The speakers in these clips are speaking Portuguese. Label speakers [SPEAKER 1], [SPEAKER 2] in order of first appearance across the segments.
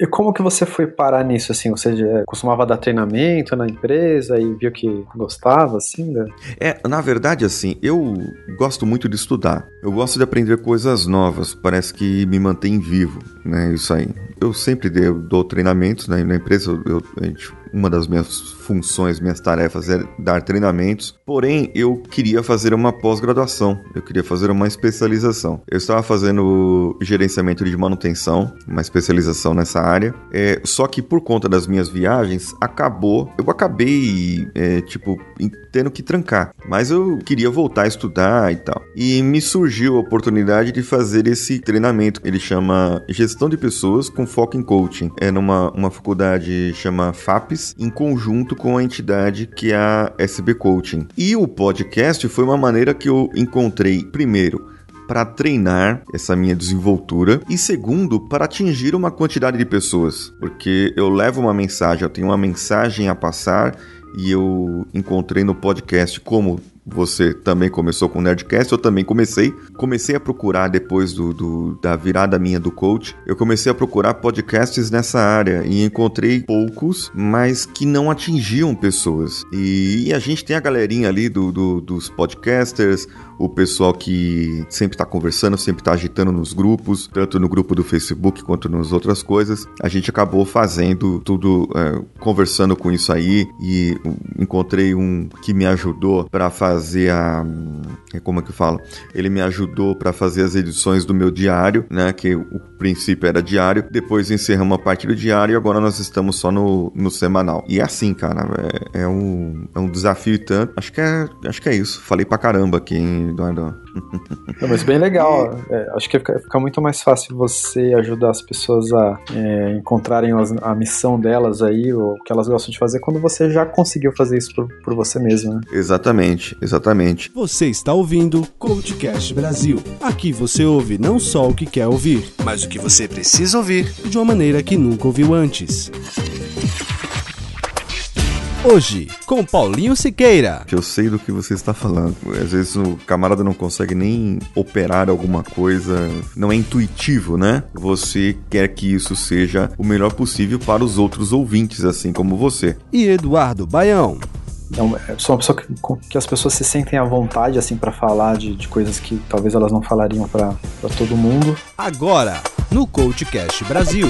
[SPEAKER 1] E como que você foi parar nisso, assim? Você costumava dar treinamento na empresa e viu que gostava, assim? Né?
[SPEAKER 2] É, na verdade, assim, eu gosto muito de estudar. Eu gosto de aprender coisas novas. Parece que me mantém vivo, né? Isso aí. Eu sempre dou, dou treinamentos né? na empresa. Eu, a gente uma das minhas funções, minhas tarefas é dar treinamentos, porém eu queria fazer uma pós-graduação, eu queria fazer uma especialização. Eu estava fazendo gerenciamento de manutenção, uma especialização nessa área, é, só que por conta das minhas viagens, acabou, eu acabei, é, tipo, tendo que trancar, mas eu queria voltar a estudar e tal. E me surgiu a oportunidade de fazer esse treinamento, ele chama Gestão de Pessoas com Foco em Coaching, é numa uma faculdade chama FAPES, em conjunto com a entidade que é a SB Coaching. E o podcast foi uma maneira que eu encontrei, primeiro, para treinar essa minha desenvoltura e segundo, para atingir uma quantidade de pessoas, porque eu levo uma mensagem, eu tenho uma mensagem a passar e eu encontrei no podcast como você também começou com o Nerdcast, eu também comecei. Comecei a procurar depois do, do, da virada minha do coach, eu comecei a procurar podcasts nessa área e encontrei poucos, mas que não atingiam pessoas. E, e a gente tem a galerinha ali do, do dos podcasters, o pessoal que sempre está conversando, sempre está agitando nos grupos, tanto no grupo do Facebook quanto nas outras coisas. A gente acabou fazendo tudo, é, conversando com isso aí e encontrei um que me ajudou para fazer a. É, como é que eu falo? Ele me ajudou para fazer as edições do meu diário, né? Que o princípio era diário, depois encerramos a parte do diário e agora nós estamos só no, no semanal. E é assim, cara, é, é um, é um desafio e tanto. Acho que é, acho que é isso. Falei pra caramba aqui, hein? Eduardo.
[SPEAKER 1] Não, mas bem legal. É, acho que fica, fica, muito mais fácil você ajudar as pessoas a é, encontrarem as, a missão delas aí, ou o que elas gostam de fazer, quando você já conseguiu fazer isso por, por você mesmo, né?
[SPEAKER 2] Exatamente, exatamente.
[SPEAKER 3] Você está ouvindo Coachcast Brasil. Aqui você ouve não só o que quer ouvir, mas o que você precisa ouvir de uma maneira que nunca ouviu antes. Hoje, com Paulinho Siqueira.
[SPEAKER 2] Eu sei do que você está falando. Às vezes o camarada não consegue nem operar alguma coisa, não é intuitivo, né? Você quer que isso seja o melhor possível para os outros ouvintes, assim como você.
[SPEAKER 3] E Eduardo Baião.
[SPEAKER 1] Então, sou uma pessoa que, que, as pessoas se sentem à vontade, assim, para falar de, de, coisas que talvez elas não falariam para todo mundo.
[SPEAKER 3] Agora, no CoachCast Brasil.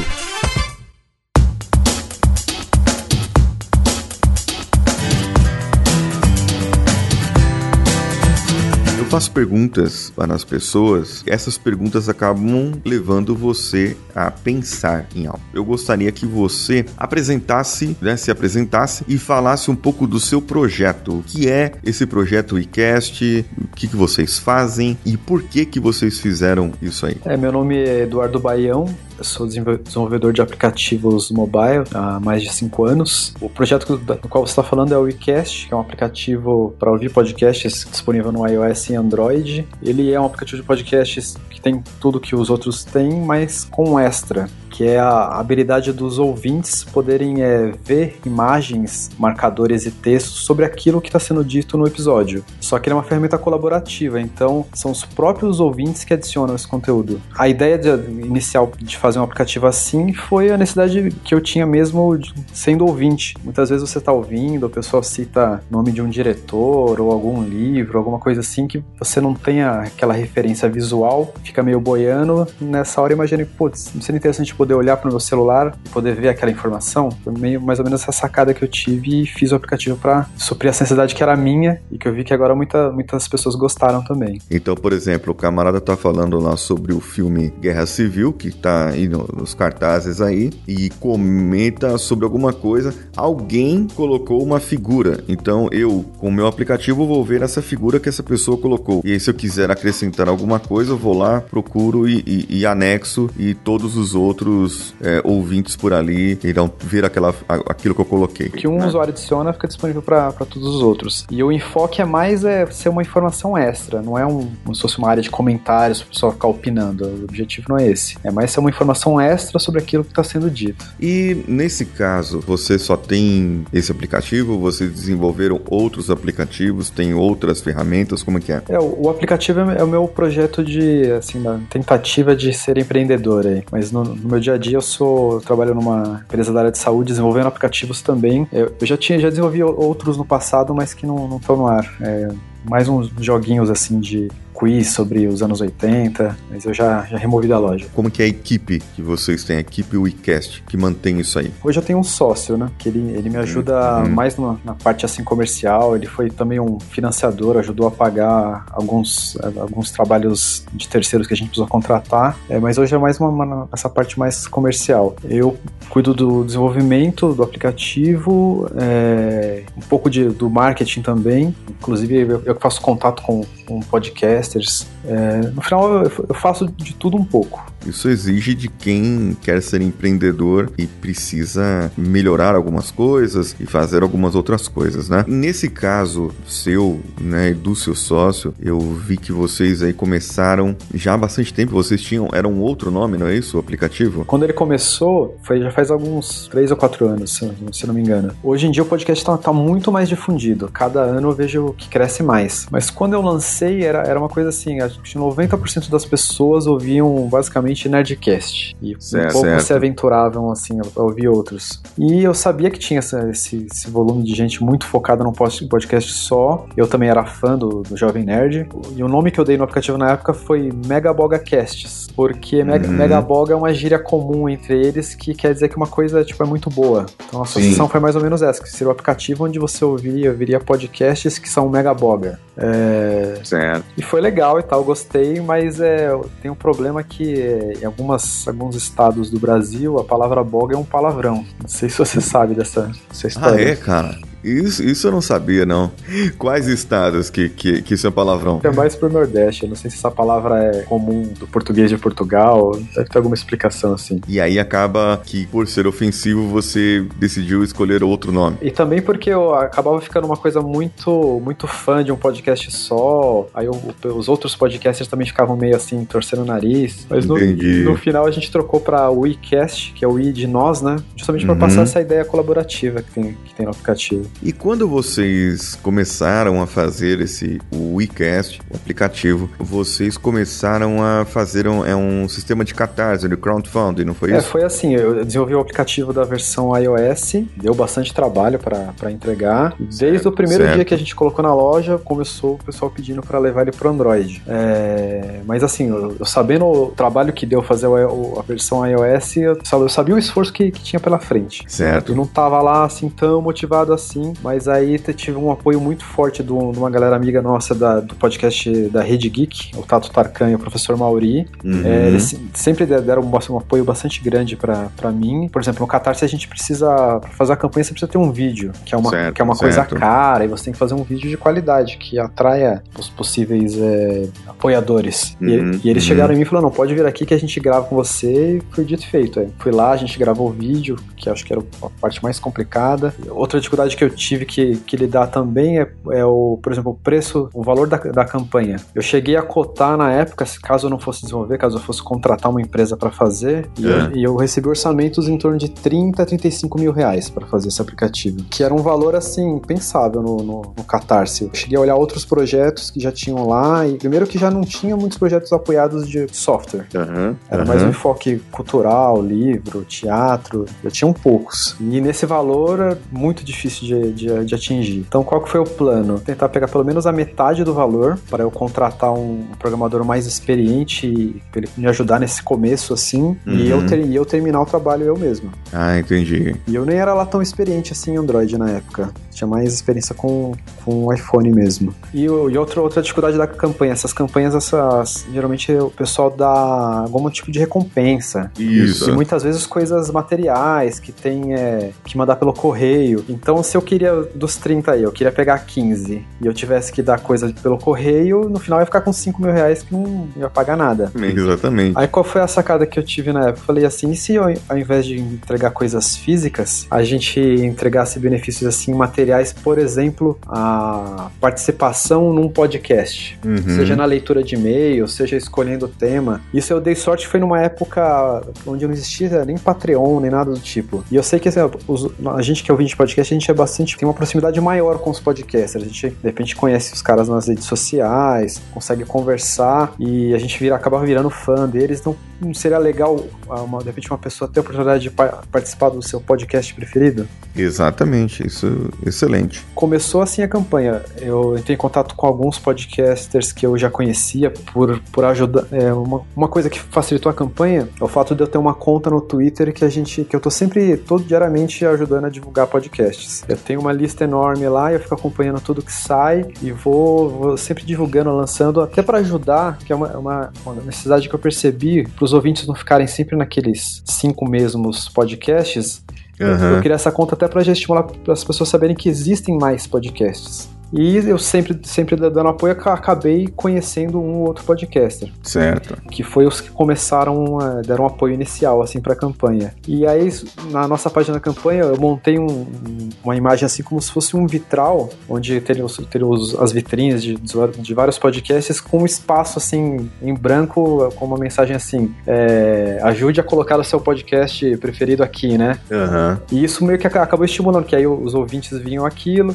[SPEAKER 2] Faço perguntas para as pessoas, essas perguntas acabam levando você a pensar em algo. Eu gostaria que você apresentasse, né, se apresentasse e falasse um pouco do seu projeto. O que é esse projeto iCast? O que, que vocês fazem e por que que vocês fizeram isso aí?
[SPEAKER 1] É, meu nome é Eduardo Baião, eu sou desenvolvedor de aplicativos mobile há mais de cinco anos. O projeto do qual você está falando é o WeCast, que é um aplicativo para ouvir podcasts disponível no iOS e Android. Ele é um aplicativo de podcasts que tem tudo que os outros têm, mas com extra que é a habilidade dos ouvintes poderem é, ver imagens, marcadores e textos sobre aquilo que está sendo dito no episódio. Só que ele é uma ferramenta colaborativa, então são os próprios ouvintes que adicionam esse conteúdo. A ideia de, inicial de fazer um aplicativo assim foi a necessidade que eu tinha mesmo sendo ouvinte. Muitas vezes você está ouvindo, a pessoa cita nome de um diretor ou algum livro, alguma coisa assim que você não tenha aquela referência visual, fica meio boiando. Nessa hora imagine, putz, seria interessante poder olhar para o meu celular e poder ver aquela informação. Foi meio mais ou menos essa sacada que eu tive e fiz o aplicativo para suprir essa necessidade que era minha e que eu vi que agora muita, muitas pessoas gostaram também.
[SPEAKER 2] Então, por exemplo, o camarada tá falando lá sobre o filme Guerra Civil, que tá aí nos cartazes aí, e comenta sobre alguma coisa. Alguém colocou uma figura. Então, eu, com o meu aplicativo, vou ver essa figura que essa pessoa colocou. E aí, se eu quiser acrescentar alguma coisa, eu vou lá, procuro e, e, e anexo, e todos os outros é, ouvintes por ali irão ver aquela, aquilo que eu coloquei. O
[SPEAKER 1] que um né? usuário adiciona fica disponível para todos os outros. E o enfoque é mais é ser uma informação extra, não é um, como se fosse uma área de comentários para o pessoal ficar opinando. O objetivo não é esse. É mais ser uma informação informação extra sobre aquilo que está sendo dito.
[SPEAKER 2] E nesse caso, você só tem esse aplicativo? Vocês desenvolveram outros aplicativos? Tem outras ferramentas? Como é que é?
[SPEAKER 1] É, o, o aplicativo é, é o meu projeto de, assim, da tentativa de ser empreendedor aí. Mas no, no, meu dia a dia eu sou, eu trabalho numa empresa da área de saúde desenvolvendo aplicativos também. Eu, eu já tinha, já desenvolvi outros no passado, mas que não estão no ar. É, mais uns joguinhos assim de quiz sobre os anos 80, mas eu já, já removi da loja.
[SPEAKER 2] Como que é a equipe que vocês têm, a equipe WeCast, que mantém isso aí?
[SPEAKER 1] Hoje eu tenho um sócio, né, que ele, ele me ajuda uhum. mais na, na, parte assim comercial, ele foi também um financiador, ajudou a pagar alguns, alguns trabalhos de terceiros que a gente precisou contratar, é, mas hoje é mais uma, uma, essa parte mais comercial. Eu cuido do desenvolvimento do aplicativo, é, um pouco de, do marketing também, inclusive eu, eu faço contato com, com podcast podcasters. É, no final, eu faço de tudo um pouco.
[SPEAKER 2] Isso exige de quem quer ser empreendedor e precisa melhorar algumas coisas e fazer algumas outras coisas, né? Nesse caso seu, né, do seu sócio, eu vi que vocês aí começaram já há bastante tempo. Vocês tinham, era um outro nome, não é isso, o aplicativo?
[SPEAKER 1] Quando ele começou, foi já faz alguns três ou quatro anos, se, se não me engano. Hoje em dia o podcast está tá muito mais difundido. Cada ano eu vejo que cresce mais. Mas quando eu lancei, era, era uma coisa assim, acho que 90% das pessoas ouviam basicamente Nerdcast. E certo, pouco certo. se aventuravam assim a ouvir outros. E eu sabia que tinha essa, esse, esse, volume de gente muito focada num podcast só. Eu também era fã do, do Jovem Nerd. E o nome que eu dei no aplicativo na época foi Megaboga Casts. Porque Mega, uhum. Megaboga é uma gíria comum entre eles que quer dizer que uma coisa tipo, é muito boa. Então a associação Sim. foi mais ou menos essa: que seria o aplicativo onde você ouviria, ouviria podcasts que são Megaboga. É...
[SPEAKER 2] Certo.
[SPEAKER 1] E foi legal e tal, gostei, mas é, tem um problema que em algumas, alguns estados do Brasil a palavra boga é um palavrão. Não sei se você sabe dessa, dessa história.
[SPEAKER 2] Ah, é, cara? Isso, isso eu não sabia, não. Quais estados que, que, que isso é palavrão?
[SPEAKER 1] É mais pro Nordeste. Eu não sei se essa palavra é comum do português de Portugal. Deve ter alguma explicação assim.
[SPEAKER 2] E aí acaba que, por ser ofensivo, você decidiu escolher outro nome.
[SPEAKER 1] E também porque eu acabava ficando uma coisa muito, muito fã de um podcast só. Aí eu, os outros podcasters também ficavam meio assim, torcendo o nariz. Mas no, no final a gente trocou pra WeCast, que é o I de nós, né? Justamente pra uhum. passar essa ideia colaborativa que tem, que tem no aplicativo.
[SPEAKER 2] E quando vocês começaram a fazer esse o WeCast, o aplicativo, vocês começaram a fazer um, é um sistema de catarse, de crowdfunding, não foi
[SPEAKER 1] é,
[SPEAKER 2] isso?
[SPEAKER 1] É, foi assim. Eu desenvolvi o aplicativo da versão iOS, deu bastante trabalho para entregar. Desde certo, o primeiro certo. dia que a gente colocou na loja, começou o pessoal pedindo para levar ele pro Android. É, mas assim, eu, eu, sabendo o trabalho que deu fazer o, a versão iOS, eu, eu sabia o esforço que, que tinha pela frente.
[SPEAKER 2] Certo.
[SPEAKER 1] Eu não tava lá assim tão motivado assim assim, mas aí tive um apoio muito forte de uma galera amiga nossa da, do podcast da Rede Geek, o Tato Tarkan e o professor Mauri. Uhum. É, eles sempre deram um, um apoio bastante grande para mim. Por exemplo, no Catarse a gente precisa, para fazer a campanha, você precisa ter um vídeo, que é uma, certo, que é uma coisa cara, e você tem que fazer um vídeo de qualidade, que atraia os possíveis é, apoiadores. Uhum, e, e, eles uhum. chegaram em mim e falaram: não, pode vir aqui que a gente grava com você, e foi dito e feito. É. Fui lá, a gente gravou o vídeo, que acho que era a parte mais complicada. Outra dificuldade que eu tive que, que lidar também é, é, o, por exemplo, o preço, o valor da, da campanha. Eu cheguei a cotar na época, caso eu não fosse desenvolver, caso eu fosse contratar uma empresa para fazer, é. e, eu, e, eu, recebi orçamentos em torno de 30 a 35 mil reais para fazer esse aplicativo, que era um valor assim, pensável no, no, no Catarse. Eu cheguei a olhar outros projetos que já tinham lá, e primeiro que já não tinha muitos projetos apoiados de software.
[SPEAKER 2] Uhum,
[SPEAKER 1] era
[SPEAKER 2] uhum.
[SPEAKER 1] mais um enfoque cultural, livro, teatro, já tinham poucos. E nesse valor é muito difícil de de, de, atingir. Então, qual que foi o plano? Tentar pegar pelo menos a metade do valor para eu contratar um programador mais experiente para ele me ajudar nesse começo, assim, uhum. e, eu ter, e eu terminar o trabalho eu mesmo.
[SPEAKER 2] Ah, entendi.
[SPEAKER 1] E eu nem era lá tão experiente assim em Android na época. Tinha mais experiência com, com o iPhone mesmo. E, e outra, outra dificuldade da campanha, essas campanhas, essas, geralmente o pessoal dá algum tipo de recompensa.
[SPEAKER 2] Isso.
[SPEAKER 1] E muitas vezes coisas materiais que tem é, que mandar pelo correio. Então, se eu queria, dos 30 aí, eu queria pegar 15 e eu tivesse que dar coisa pelo correio, no final ia ficar com 5 mil reais que não ia pagar nada.
[SPEAKER 2] Exatamente.
[SPEAKER 1] Aí qual foi a sacada que eu tive na época? Eu falei assim, e se eu, ao invés de entregar coisas físicas, a gente entregasse benefícios assim materiais materiais, por exemplo, a participação num podcast,
[SPEAKER 2] Uhum.
[SPEAKER 1] seja na leitura de e-mail, seja escolhendo o tema. Isso eu dei sorte foi numa época onde não existia nem Patreon, nem nada do tipo. E eu sei que assim, os- a gente que é ouvinte de podcast, a gente é bastante tem uma proximidade maior com os podcasters. A gente de repente conhece os caras nas redes sociais, consegue conversar e a gente vira acaba virando fã deles. Então, não seria legal ah, uma, de repente uma pessoa ter a oportunidade de pa- participar do seu podcast preferido?
[SPEAKER 2] Exatamente, isso excelente.
[SPEAKER 1] começou assim a campanha. Eu entrei em contato com alguns podcasters que eu já conhecia por, por ajudar. É, uma, uma coisa que facilitou a campanha é o fato de eu ter uma conta no Twitter que a gente. que eu tô sempre, todo diariamente, ajudando a divulgar podcasts. Eu tenho uma lista enorme lá, eu fico acompanhando tudo que sai e vou, vou sempre divulgando, lançando, até para ajudar, que é uma, uma, uma necessidade que eu percebi, para os ouvintes não ficarem sempre naqueles cinco mesmos podcasts.
[SPEAKER 2] Aham.
[SPEAKER 1] Eu criei essa conta até já estimular para as pessoas saberem que existem mais podcasts. E eu sempre, sempre dando apoio, ac- acabei conhecendo um ou outro podcaster,
[SPEAKER 2] Certo.
[SPEAKER 1] que foi os que começaram, deram um apoio inicial, assim, pra campanha. E aí, na nossa página da campanha, eu montei um- um- uma imagem assim como se fosse um vitral, onde teria, os- teria os- as vitrines de, de vários podcasts com um espaço, assim, em branco, com uma mensagem assim, eh, ajude a colocar o seu podcast preferido aqui, né?
[SPEAKER 2] Aham.
[SPEAKER 1] E isso meio que aca- acabou estimulando, que aí os ouvintes vinham aquilo,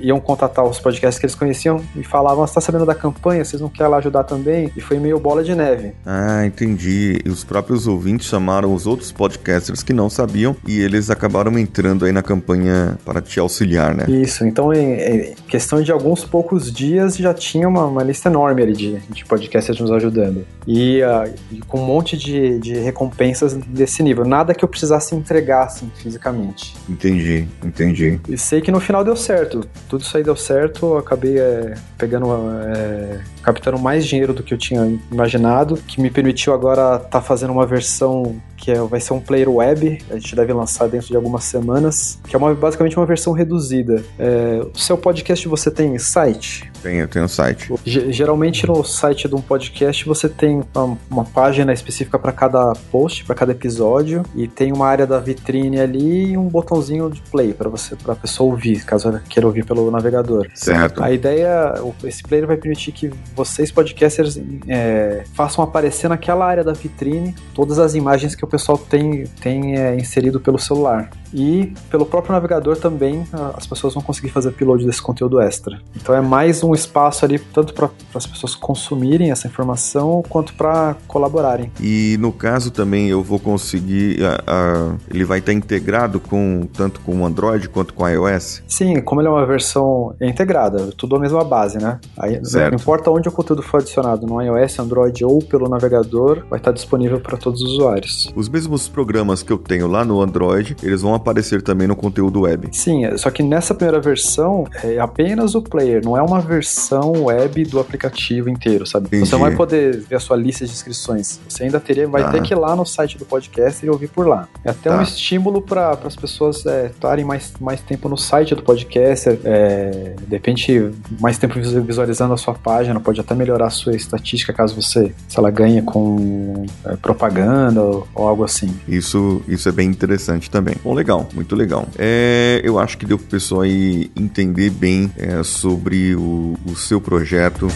[SPEAKER 1] iam contatar os podcasts que eles conheciam e falavam: Você tá sabendo da campanha? Vocês não querem lá ajudar também? E foi meio bola de neve.
[SPEAKER 2] Ah, entendi. E os próprios ouvintes chamaram os outros podcasters que não sabiam e eles acabaram entrando aí na campanha para te auxiliar, né?
[SPEAKER 1] Isso, então em, em questão de alguns poucos dias já tinha uma, uma lista enorme ali de, de podcasters nos ajudando. E, e com um monte de, de recompensas desse nível. Nada que eu precisasse entregar assim, fisicamente.
[SPEAKER 2] Entendi, entendi.
[SPEAKER 1] E sei que no final deu certo. Tudo isso aí deu certo. Eu acabei é, pegando, é, captando mais dinheiro do que eu tinha imaginado, que me permitiu agora estar fazendo uma versão que é, vai ser um player web. A gente deve lançar dentro de algumas semanas, que é uma, basicamente uma versão reduzida. É, o seu podcast você tem site?
[SPEAKER 2] Tem, tem um site.
[SPEAKER 1] Ge- Geralmente no site de um podcast você tem uma, uma página específica para cada post, para cada episódio, e tem uma área da vitrine ali e um botãozinho de play para você, para a pessoa ouvir, caso ela queira ouvir pelo navegador.
[SPEAKER 2] Certo.
[SPEAKER 1] A ideia, esse player vai permitir que vocês, podcasters, é, façam aparecer naquela área da vitrine todas as imagens que o pessoal tem, tem é, inserido pelo celular. E pelo próprio navegador também as pessoas vão conseguir fazer upload desse conteúdo extra. Então é mais um espaço ali, tanto para as pessoas consumirem essa informação, quanto para colaborarem.
[SPEAKER 2] E no caso também eu vou conseguir. a- a- ele vai estar integrado com tanto com o Android quanto com o iOS?
[SPEAKER 1] Sim, como ele é uma versão integrada, tudo a mesma base, né? Aí,
[SPEAKER 2] Certo.
[SPEAKER 1] Não importa onde o conteúdo for adicionado, no iOS, Android ou pelo navegador, vai estar disponível para todos os usuários.
[SPEAKER 2] Os mesmos programas que eu tenho lá no Android, eles vão aparecer também no conteúdo web.
[SPEAKER 1] Sim, é- só que nessa primeira versão é apenas o player, não é uma versão web do aplicativo inteiro, sabe?
[SPEAKER 2] Entendi.
[SPEAKER 1] Você não vai poder ver a sua lista de inscrições. Você ainda teria, vai ter que ir lá no site do podcast e ouvir por lá. É até
[SPEAKER 2] Tá.
[SPEAKER 1] um estímulo para as pessoas é, estarem mais, mais tempo no site do podcast, é, de repente mais tempo visu- visualizando a sua página, pode até melhorar a sua estatística caso você, se ela ganha com é, propaganda ou, ou algo assim.
[SPEAKER 2] Isso, isso é bem interessante também. Bom, legal, muito legal. É, eu acho que deu pro pessoal aí entender bem é, sobre o, o seu projeto.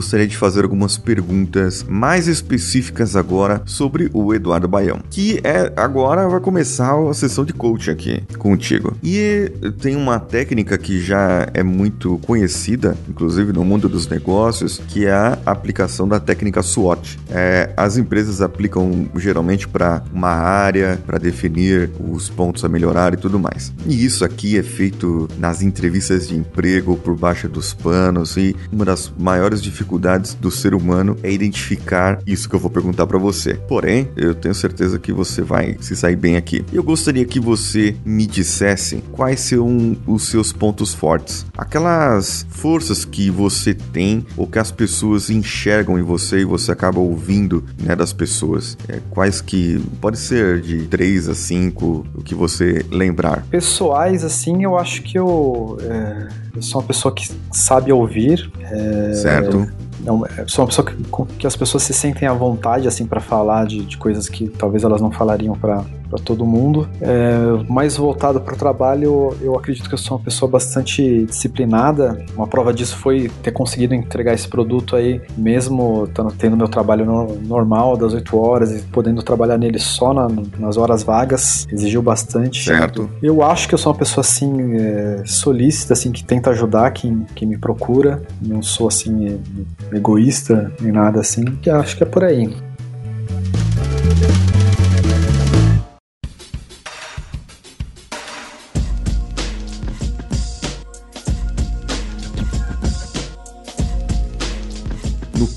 [SPEAKER 2] Gostaria de fazer algumas perguntas mais específicas agora sobre o Eduardo Baião, que é agora vai começar a sessão de coaching aqui contigo. E tem uma técnica que já é muito conhecida, inclusive no mundo dos negócios, que é a aplicação da técnica SWOT. É, as empresas aplicam geralmente para uma área, para definir os pontos a melhorar e tudo mais. E isso aqui é feito nas entrevistas de emprego, por baixo dos panos, e uma das maiores dificuldades dificuldades do ser humano é identificar isso que eu vou perguntar para você. Porém, eu tenho certeza que você vai se sair bem aqui. Eu gostaria que você me dissesse quais são os seus pontos fortes, aquelas forças que você tem ou que as pessoas enxergam em você e você acaba ouvindo né, das pessoas. É, quais que pode ser de 3 a 5, o que você lembrar.
[SPEAKER 1] Pessoais, assim, eu acho que eu, é, eu sou uma pessoa que sabe ouvir. É,
[SPEAKER 2] certo.
[SPEAKER 1] Não, sou uma pessoa que, que, as pessoas se sentem à vontade assim para falar de, de, coisas que talvez elas não falariam para para todo mundo. É, mais voltado para o trabalho, eu acredito que eu sou uma pessoa bastante disciplinada. Uma prova disso foi ter conseguido entregar esse produto aí, mesmo tendo meu trabalho no, normal das 8 horas e podendo trabalhar nele só na, nas horas vagas. Exigiu bastante.
[SPEAKER 2] Certo.
[SPEAKER 1] Eu acho que eu sou uma pessoa assim, é, solícita, assim, que tenta ajudar quem, quem me procura. Não sou assim, egoísta nem nada assim. Que acho que é por aí.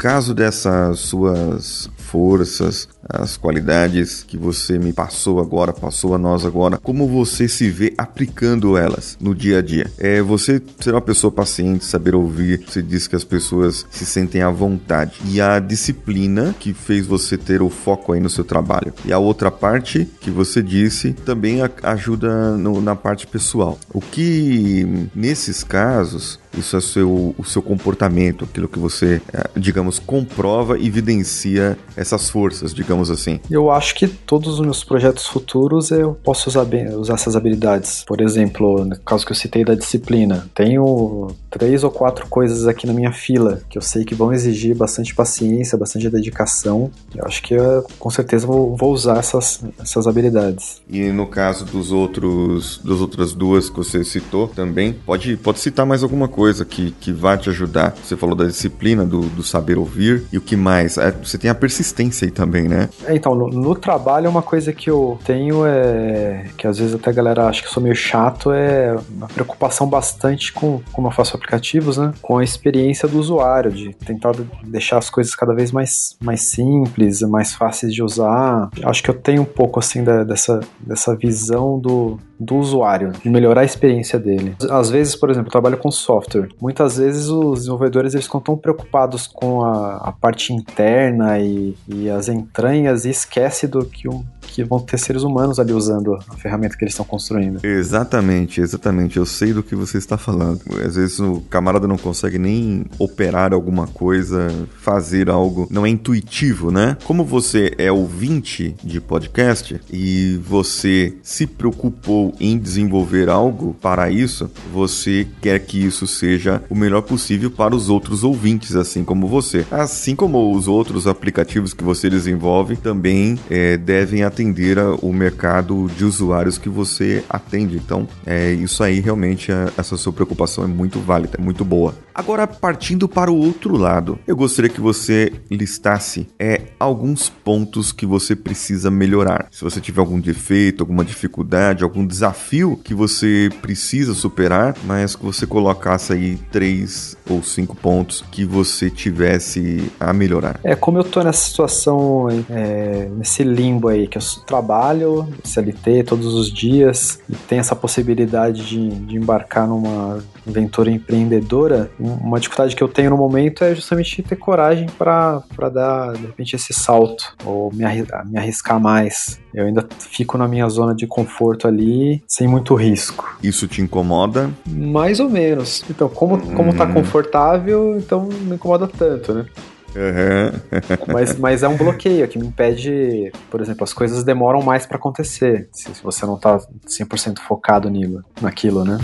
[SPEAKER 2] Caso dessas suas forças, as qualidades que você me passou agora, passou a nós agora, como você se vê aplicando elas no dia a dia? É você ser uma pessoa paciente, saber ouvir, você diz que as pessoas se sentem à vontade. E a disciplina que fez você ter o foco aí no seu trabalho. E a outra parte que você disse também ajuda no, na parte pessoal. O que nesses casos isso é seu, o seu comportamento, aquilo que você, é, digamos, comprova e evidencia essas forças, digamos assim?
[SPEAKER 1] Eu acho que todos os meus projetos futuros eu posso usar, bem, usar essas habilidades. Por exemplo, no caso que eu citei da disciplina, tenho três ou quatro coisas aqui na minha fila que eu sei que vão exigir bastante paciência, bastante dedicação. Eu acho que eu, com certeza vou, vou usar essas, essas habilidades.
[SPEAKER 2] E no caso dos outros, das outras duas que você citou também, pode, pode citar mais alguma coisa que, que vai te ajudar? Você falou da disciplina, do, do saber ouvir e o que mais? É, você tem a persistência aí também, né?
[SPEAKER 1] É, então, no, no, trabalho, uma coisa que eu tenho é. que às vezes até a galera acha que sou meio chato, é uma preocupação bastante com como eu faço aplicativos, né? Com a experiência do usuário, de tentar deixar as coisas cada vez mais, mais simples, mais fáceis de usar. Acho que eu tenho um pouco assim da, dessa, dessa visão do, do usuário, de melhorar a experiência dele. Às vezes, por exemplo, eu trabalho com software. Muitas vezes os desenvolvedores eles ficam tão preocupados com a, a parte interna e, e, as entranhas e esquece do que, que vão ter seres humanos ali usando a ferramenta que eles estão construindo.
[SPEAKER 2] Exatamente, exatamente. Eu sei do que você está falando. Às vezes o camarada não consegue nem operar alguma coisa, fazer algo, não é intuitivo, né? Como você é ouvinte de podcast e você se preocupou em desenvolver algo para isso, você quer que isso seja o melhor possível para os outros ouvintes, assim como você. Assim como os outros aplicativos que você desenvolve também é, devem atender o mercado de usuários que você atende. Então, é, isso aí realmente, é, essa sua preocupação é muito válida, é muito boa. Agora, partindo para o outro lado, eu gostaria que você listasse é, alguns pontos que você precisa melhorar. Se você tiver algum defeito, alguma dificuldade, algum desafio que você precisa superar, mas que você colocasse aí três ou cinco pontos que você tivesse a melhorar.
[SPEAKER 1] É, como eu tô nessa situação, é, nesse limbo aí, que eu trabalho CLT todos os dias e tem essa possibilidade de, de embarcar numa aventura empreendedora, uma dificuldade que eu tenho no momento é justamente ter coragem para dar, de repente, esse salto, ou me, me arriscar mais. Eu ainda fico na minha zona de conforto ali, sem muito risco.
[SPEAKER 2] Isso te incomoda?
[SPEAKER 1] Mais ou menos. Então, como, hum. como tá hum. confortável, então não incomoda tanto, né? Uhum. mas, mas é um bloqueio que me impede, por exemplo, as coisas demoram mais para acontecer, se, se, você não tá 100% focado nilo, naquilo, né?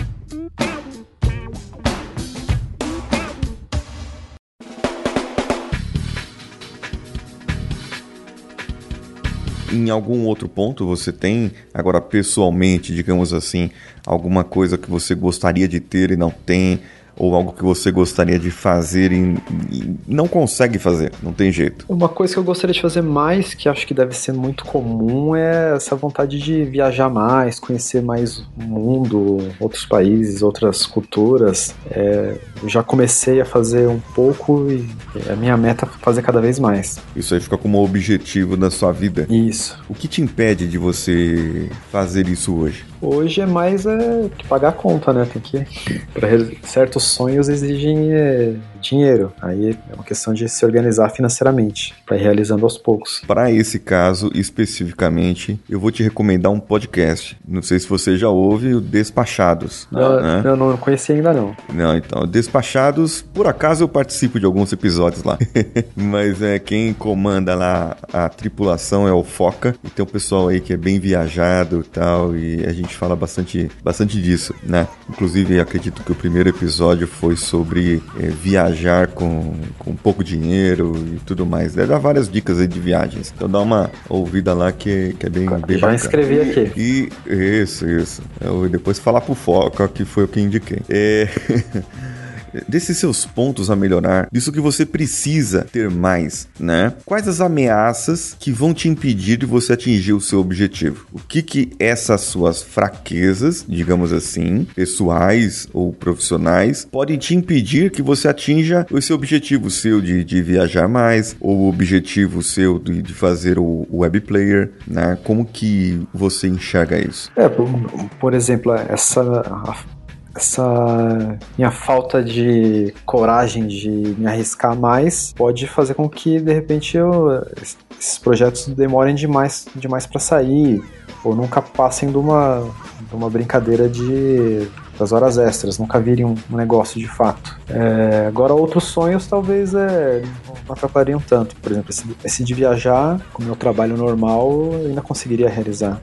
[SPEAKER 2] em algum outro ponto você tem, agora pessoalmente, digamos assim, alguma coisa que você gostaria de ter e não tem? Ou algo que você gostaria de fazer e, e não consegue fazer, não tem jeito?
[SPEAKER 1] Uma coisa que eu gostaria de fazer mais, que acho que deve ser muito comum, é essa vontade de viajar mais, conhecer mais o mundo, outros países, outras culturas. É, eu já comecei a fazer um pouco e a minha meta é fazer cada vez mais.
[SPEAKER 2] Isso aí fica como objetivo da sua vida?
[SPEAKER 1] Isso.
[SPEAKER 2] O que te impede de você fazer isso hoje?
[SPEAKER 1] Hoje é mais é, que pagar a conta, né? Tem que. Pra, certos sonhos exigem é, dinheiro. Aí é uma questão de se organizar financeiramente para ir realizando aos poucos.
[SPEAKER 2] Para esse caso especificamente, eu vou te recomendar um podcast. Não sei se você já ouve o Despachados.
[SPEAKER 1] Não, né? eu não conheci ainda não.
[SPEAKER 2] Não, então, Despachados, por acaso eu participo de alguns episódios lá. Mas é quem comanda lá a tripulação é o Foca. E tem um pessoal aí que é bem viajado e tal. E a gente gente fala bastante, bastante disso, né? Inclusive, acredito que o primeiro episódio foi sobre é, viajar com, com pouco dinheiro e tudo mais. Dá várias dicas aí de viagens. Então dá uma ouvida lá que, que é bem, bem
[SPEAKER 1] Já bacana. escrevi aqui.
[SPEAKER 2] E isso, isso. Eu depois falar pro Foca que foi o que indiquei. É... desses seus pontos a melhorar, disso que você precisa ter mais, né? Quais as ameaças que vão te impedir de você atingir o seu objetivo? O que que essas suas fraquezas, digamos assim, pessoais ou profissionais, podem te impedir que você atinja o seu objetivo seu de, de viajar mais, ou o objetivo seu de, de fazer o, o web player, né? Como que você enxerga isso?
[SPEAKER 1] É, por, por exemplo, essa essa minha falta de coragem de me arriscar mais pode fazer com que de repente eu, esses projetos demorem demais demais para sair ou nunca passem de uma, de uma brincadeira de das horas extras, nunca virem um, negócio de fato. É, agora outros sonhos talvez é, não atrapalhariam tanto, por exemplo, esse, esse de viajar, com o meu trabalho normal, eu ainda conseguiria realizar.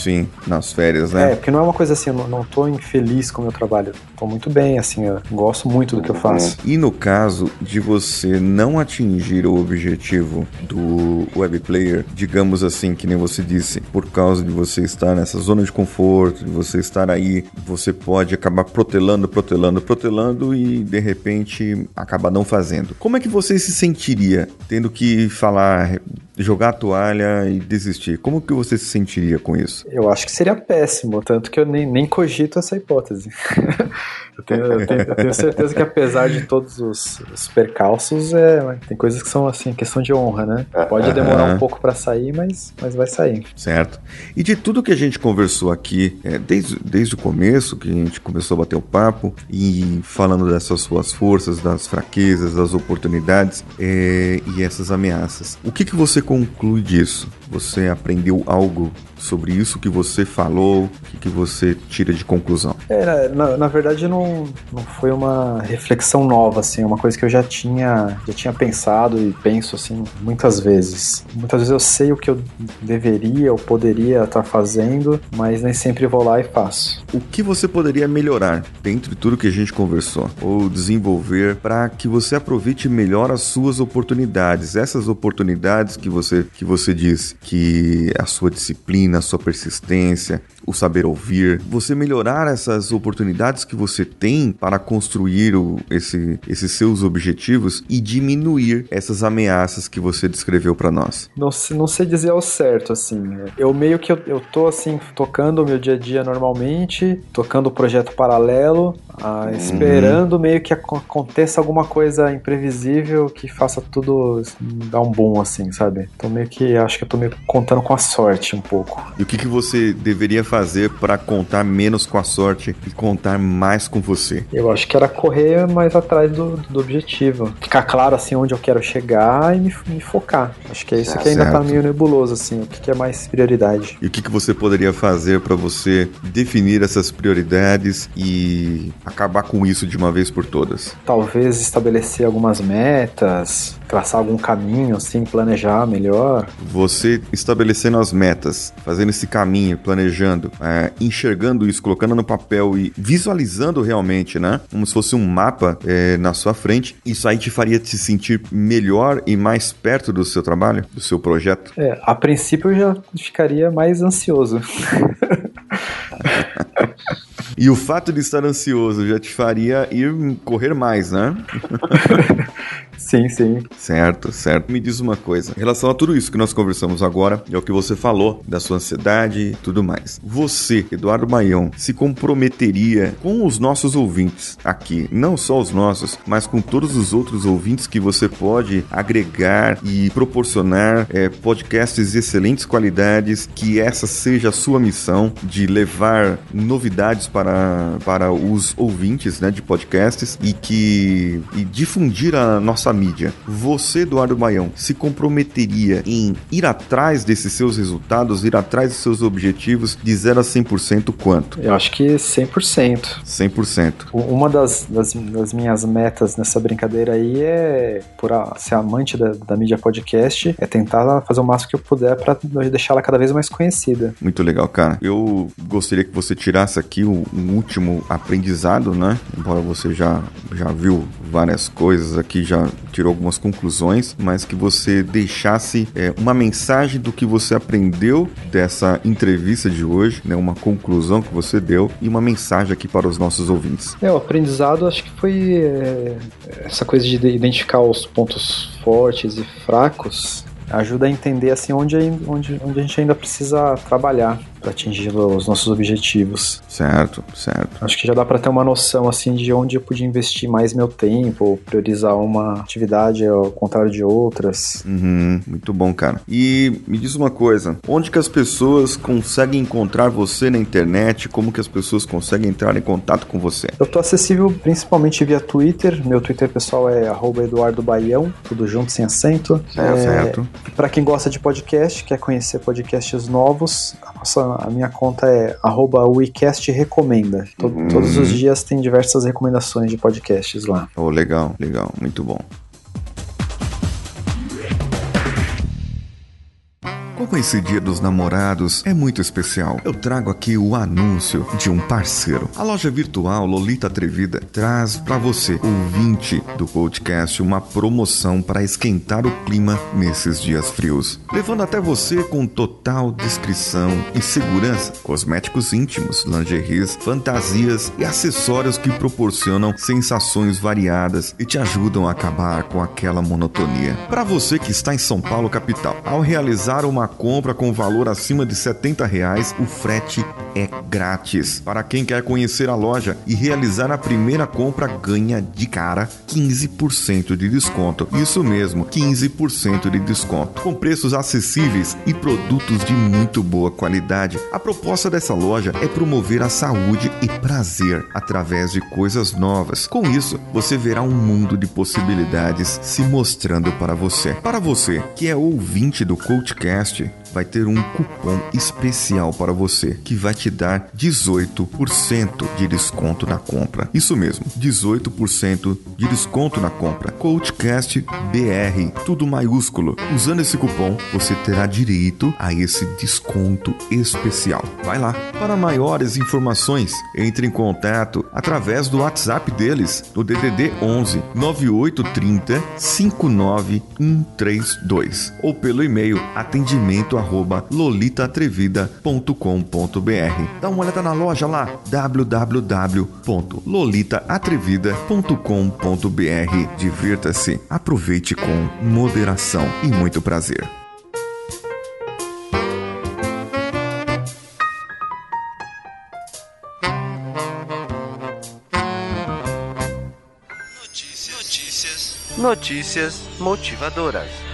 [SPEAKER 2] Sim, nas férias, né?
[SPEAKER 1] É, porque não é uma coisa assim, eu não, não tô infeliz com o meu trabalho. Tô muito bem, assim, eu gosto muito do que eu faço.
[SPEAKER 2] E no caso de você não atingir o objetivo do web player, digamos assim, que nem você disse, por causa de você estar nessa zona de conforto, de você estar aí, você pode acabar protelando, protelando, protelando e de repente acabar não fazendo. Como é que você se sentiria tendo que falar jogar a toalha e desistir. Como que você se sentiria com isso?
[SPEAKER 1] Eu acho que seria péssimo, tanto que eu nem, nem cogito essa hipótese. eu, tenho, eu, tenho, eu, tenho, certeza que apesar de todos os, os percalços, é, tem coisas que são assim, questão de honra, né? Pode demorar um pouco para sair, mas, mas vai sair.
[SPEAKER 2] Certo. E de tudo que a gente conversou aqui, é, desde, desde o começo, que a gente começou a bater o papo, e falando dessas suas forças, das fraquezas, das oportunidades é, e essas ameaças, o que, que você conclui disso? Você aprendeu algo sobre isso que você falou? O que, que você tira de conclusão?
[SPEAKER 1] É, na, na, verdade, não, não foi uma reflexão nova, assim, é uma coisa que eu já tinha, já tinha pensado e penso, assim, muitas vezes. Muitas vezes eu sei o que eu deveria ou poderia estar fazendo, mas nem sempre vou lá e faço.
[SPEAKER 2] O que você poderia melhorar dentro de tudo que a gente conversou? Ou desenvolver para que você aproveite melhor as suas oportunidades? Essas oportunidades que você, que você diz que a sua disciplina, a sua persistência, o saber ouvir, você melhorar essas oportunidades que você tem para construir o, esse, esses seus objetivos e diminuir essas ameaças que você descreveu para nós.
[SPEAKER 1] Não, não sei dizer ao certo, assim. Eu meio que eu, eu tô assim, tocando o meu dia a dia normalmente, tocando o projeto paralelo, ah, uhum. esperando uhum. meio que aconteça alguma coisa imprevisível que faça tudo dar um boom, assim, sabe? Então meio que acho que eu tô meio contando com a sorte um pouco.
[SPEAKER 2] E o que, que você deveria fazer para contar menos com a sorte e contar mais com você?
[SPEAKER 1] Eu acho que era correr mais atrás do, do objetivo. Ficar claro assim onde eu quero chegar e me, me focar. Acho que é isso que ainda tá certo. tá meio nebuloso, assim, o que, que é mais prioridade.
[SPEAKER 2] E o que, que você poderia fazer para você definir essas prioridades e acabar com isso de uma vez por todas?
[SPEAKER 1] Talvez estabelecer algumas metas, traçar algum caminho, assim, planejar melhor.
[SPEAKER 2] Você estabelecendo as metas, fazendo esse caminho, planejando, é, enxergando isso, colocando no papel e visualizando realmente, né? Como se fosse um mapa é, na sua frente, isso aí te faria te sentir melhor e mais perto do seu trabalho, do seu projeto?
[SPEAKER 1] É, a princípio eu já ficaria mais ansioso.
[SPEAKER 2] E o fato de estar ansioso já te faria ir correr mais, né?
[SPEAKER 1] Sim, sim.
[SPEAKER 2] Certo, certo. Me diz uma coisa. Em relação a tudo isso que nós conversamos agora, e ao que você falou da sua ansiedade e tudo mais. Você, Eduardo Maião, se comprometeria com os nossos ouvintes aqui, não só os nossos, mas com todos os outros ouvintes que você pode agregar e proporcionar é, podcasts de excelentes qualidades, que essa seja a sua missão de levar novidades para, para os ouvintes né, de podcasts e que e difundir a nossa mídia. Você, Eduardo Maião, se comprometeria em ir atrás desses seus resultados, ir atrás dos seus objetivos de 0 a 100% quanto?
[SPEAKER 1] Eu acho que 100%.
[SPEAKER 2] 100%.
[SPEAKER 1] Uma das, das, das minhas metas nessa brincadeira aí é, por a, ser amante da, da mídia podcast, é tentar fazer o máximo que eu puder para deixá-la cada vez mais conhecida.
[SPEAKER 2] Muito legal, cara. Eu gostaria que você tirasse aqui um, um último aprendizado, né? Embora você já, já viu várias coisas aqui, já tirou algumas conclusões, mas que você deixasse é, uma mensagem do que você aprendeu dessa entrevista de hoje, né? Uma conclusão que você deu e uma mensagem aqui para os nossos ouvintes.
[SPEAKER 1] É, o aprendizado acho que foi é, essa coisa de identificar os pontos fortes e fracos ajuda a entender assim onde, onde, onde a gente ainda precisa trabalhar para atingir os nossos objetivos.
[SPEAKER 2] Certo, certo.
[SPEAKER 1] Acho que já dá para ter uma noção assim de onde eu podia investir mais meu tempo, priorizar uma atividade ao contrário de outras.
[SPEAKER 2] Uhum, muito bom, cara. E me diz uma coisa, onde que as pessoas conseguem encontrar você na internet? Como que as pessoas conseguem entrar em contato com você?
[SPEAKER 1] Eu tô acessível principalmente via Twitter. Meu Twitter pessoal é @eduardobaião, tudo junto sem acento.
[SPEAKER 2] É, é certo.
[SPEAKER 1] Para quem gosta de podcast, quer conhecer podcasts novos, a nossa a minha conta é @wecastrecomenda. Uhum. Todos os dias tem diversas recomendações de podcasts lá.
[SPEAKER 2] Oh, legal, legal, muito bom. Como esse Dia dos Namorados é muito especial, eu trago aqui o anúncio de um parceiro. A loja virtual Lolita Atrevida traz para você, ouvinte do podcast, uma promoção para esquentar o clima nesses dias frios, levando até você com total descrição e segurança cosméticos íntimos, lingeries, fantasias e acessórios que proporcionam sensações variadas e te ajudam a acabar com aquela monotonia. Para você que está em São Paulo capital, ao realizar uma compra com valor acima de 70 reais, o frete é grátis. Para quem quer conhecer a loja e realizar a primeira compra, ganha de cara 15% de desconto. Isso mesmo, 15% de desconto. Com preços acessíveis e produtos de muito boa qualidade. A proposta dessa loja é promover a saúde e prazer através de coisas novas. Com isso, você verá um mundo de possibilidades se mostrando para você. Para você que é ouvinte do CoachCast, новости. Vai ter um cupom especial para você que vai te dar 18% de desconto na compra. Isso mesmo, 18% de desconto na compra. Coachcast BR, tudo maiúsculo. Usando esse cupom, você terá direito a esse desconto especial. Vai lá. Para maiores informações, entre em contato através do WhatsApp deles, no DDD 11 9830 59132 ou pelo e-mail atendimento atendimento@lolitaatrevida.com.br. Dá uma olhada na loja lá www.lolitaatrevida.com.br. Divirta-se, aproveite com moderação e muito prazer.
[SPEAKER 3] Notícias motivadoras.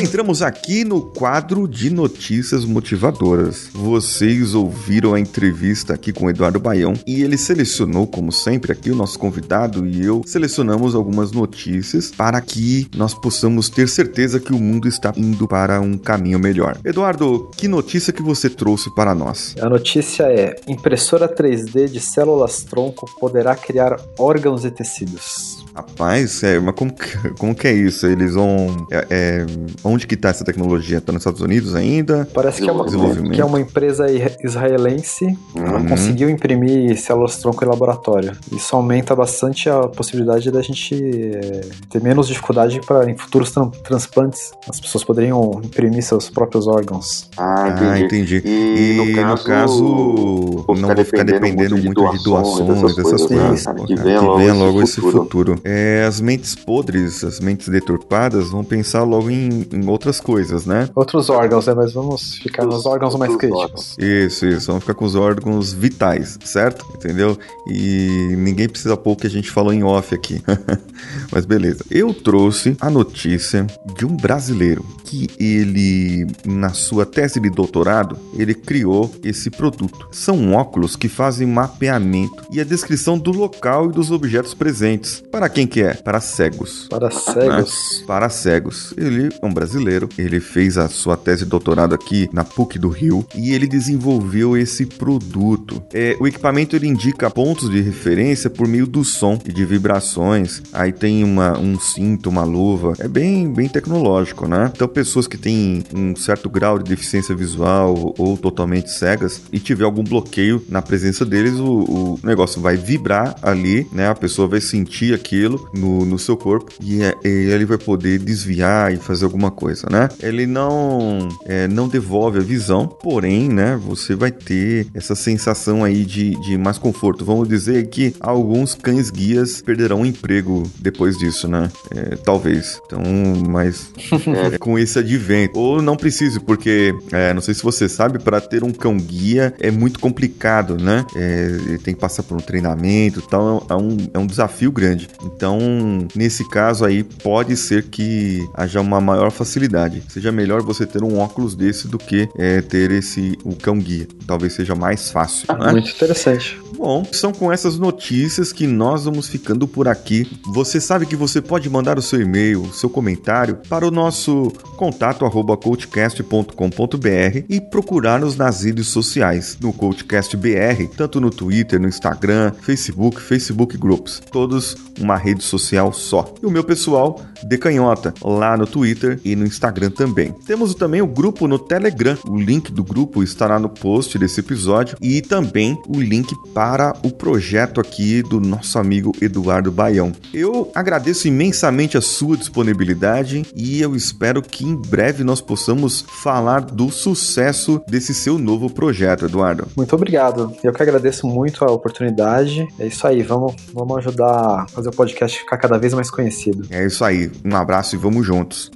[SPEAKER 2] Entramos aqui no quadro de notícias motivadoras. Vocês ouviram a entrevista aqui com o Eduardo Baião e ele selecionou, como sempre, aqui o nosso convidado e eu selecionamos algumas notícias para que nós possamos ter certeza que o mundo está indo para um caminho melhor. Eduardo, que notícia que você trouxe para nós?
[SPEAKER 1] A notícia é: impressora 3D de células tronco poderá criar órgãos e tecidos.
[SPEAKER 2] Rapaz, é, mas como, como que é isso? Eles vão. É, é, onde que tá essa tecnologia? Tá nos Estados Unidos ainda?
[SPEAKER 1] Parece que é, uma, que é uma empresa israelense. Uhum. Ela conseguiu imprimir células-tronco em laboratório. Isso aumenta bastante a possibilidade da gente é, ter menos dificuldade para em futuros tra transplantes as pessoas poderiam imprimir seus próprios órgãos.
[SPEAKER 2] Ah, entendi. Ah, entendi. E, e, no, caso, caso não vou ficar dependendo muito, muito de doações, dessas coisas. Cara, que venha logo, venha logo esse futuro. futuro. É, as mentes podres, as mentes deturpadas vão pensar logo em, em outras coisas, né?
[SPEAKER 1] Outros órgãos, né? Mas vamos ficar nos órgãos mais críticos.
[SPEAKER 2] Isso, isso. Vamos ficar com os órgãos vitais, certo? Entendeu? E ninguém precisa pôr o que a gente falou em off aqui. Mas beleza. Eu trouxe a notícia de um brasileiro que ele, na sua tese de doutorado, ele criou esse produto. São óculos que fazem mapeamento e a descrição do local e dos objetos presentes. Para quem que é? Para cegos.
[SPEAKER 1] Para cegos?
[SPEAKER 2] Né? Para cegos. Ele é um brasileiro, ele fez a sua tese de doutorado aqui na PUC do Rio e ele desenvolveu esse produto. É, o equipamento ele indica pontos de referência por meio do som e de vibrações. Aí tem uma, um cinto, uma luva. É bem, bem tecnológico, né? Então, pessoas que têm um certo grau de deficiência visual ou totalmente cegas e tiver algum bloqueio na presença deles, o, o negócio vai vibrar ali, né? A pessoa vai sentir aquilo no, no seu corpo e, é, e ele vai poder desviar e fazer alguma coisa, né? Ele não, é, não devolve a visão, porém, né? Você vai ter essa sensação aí de, de mais conforto. Vamos dizer que alguns cães guias perderão o emprego depois disso, né? É, talvez. Então, mas é, com esse advento. Ou não precise, porque é, não sei se você sabe, para ter um cão guia é muito complicado, né? É, tem que passar por um treinamento tal, é um, é um desafio grande. Então, nesse caso aí, pode ser que haja uma maior facilidade. Seja melhor você ter um óculos desse do que é, ter esse o cão guia. Talvez seja mais fácil.
[SPEAKER 1] Ah? Muito interessante.
[SPEAKER 2] Bom, são com essas notícias que nós vamos ficando por aqui. Você sabe que você pode mandar o seu e-mail, o seu comentário para o nosso contato arroba coachcast.com.br e procurar-nos nas redes sociais, no Coachcast BR, tanto no Twitter, no Instagram, Facebook, Facebook Groups, todos uma rede social só. E o meu pessoal, Decanhota, lá no Twitter e no Instagram também. Temos também o grupo no Telegram, o link do grupo estará no post desse episódio e também o link para o projeto aqui do nosso amigo Eduardo Baião. Eu agradeço imensamente a sua disponibilidade e eu espero que em breve nós possamos falar do sucesso desse seu novo projeto, Eduardo.
[SPEAKER 1] Muito obrigado. Eu que agradeço muito a oportunidade. É isso aí, vamos, vamos ajudar a fazer o podcast ficar cada vez mais conhecido.
[SPEAKER 2] É isso aí. Um abraço e vamos juntos.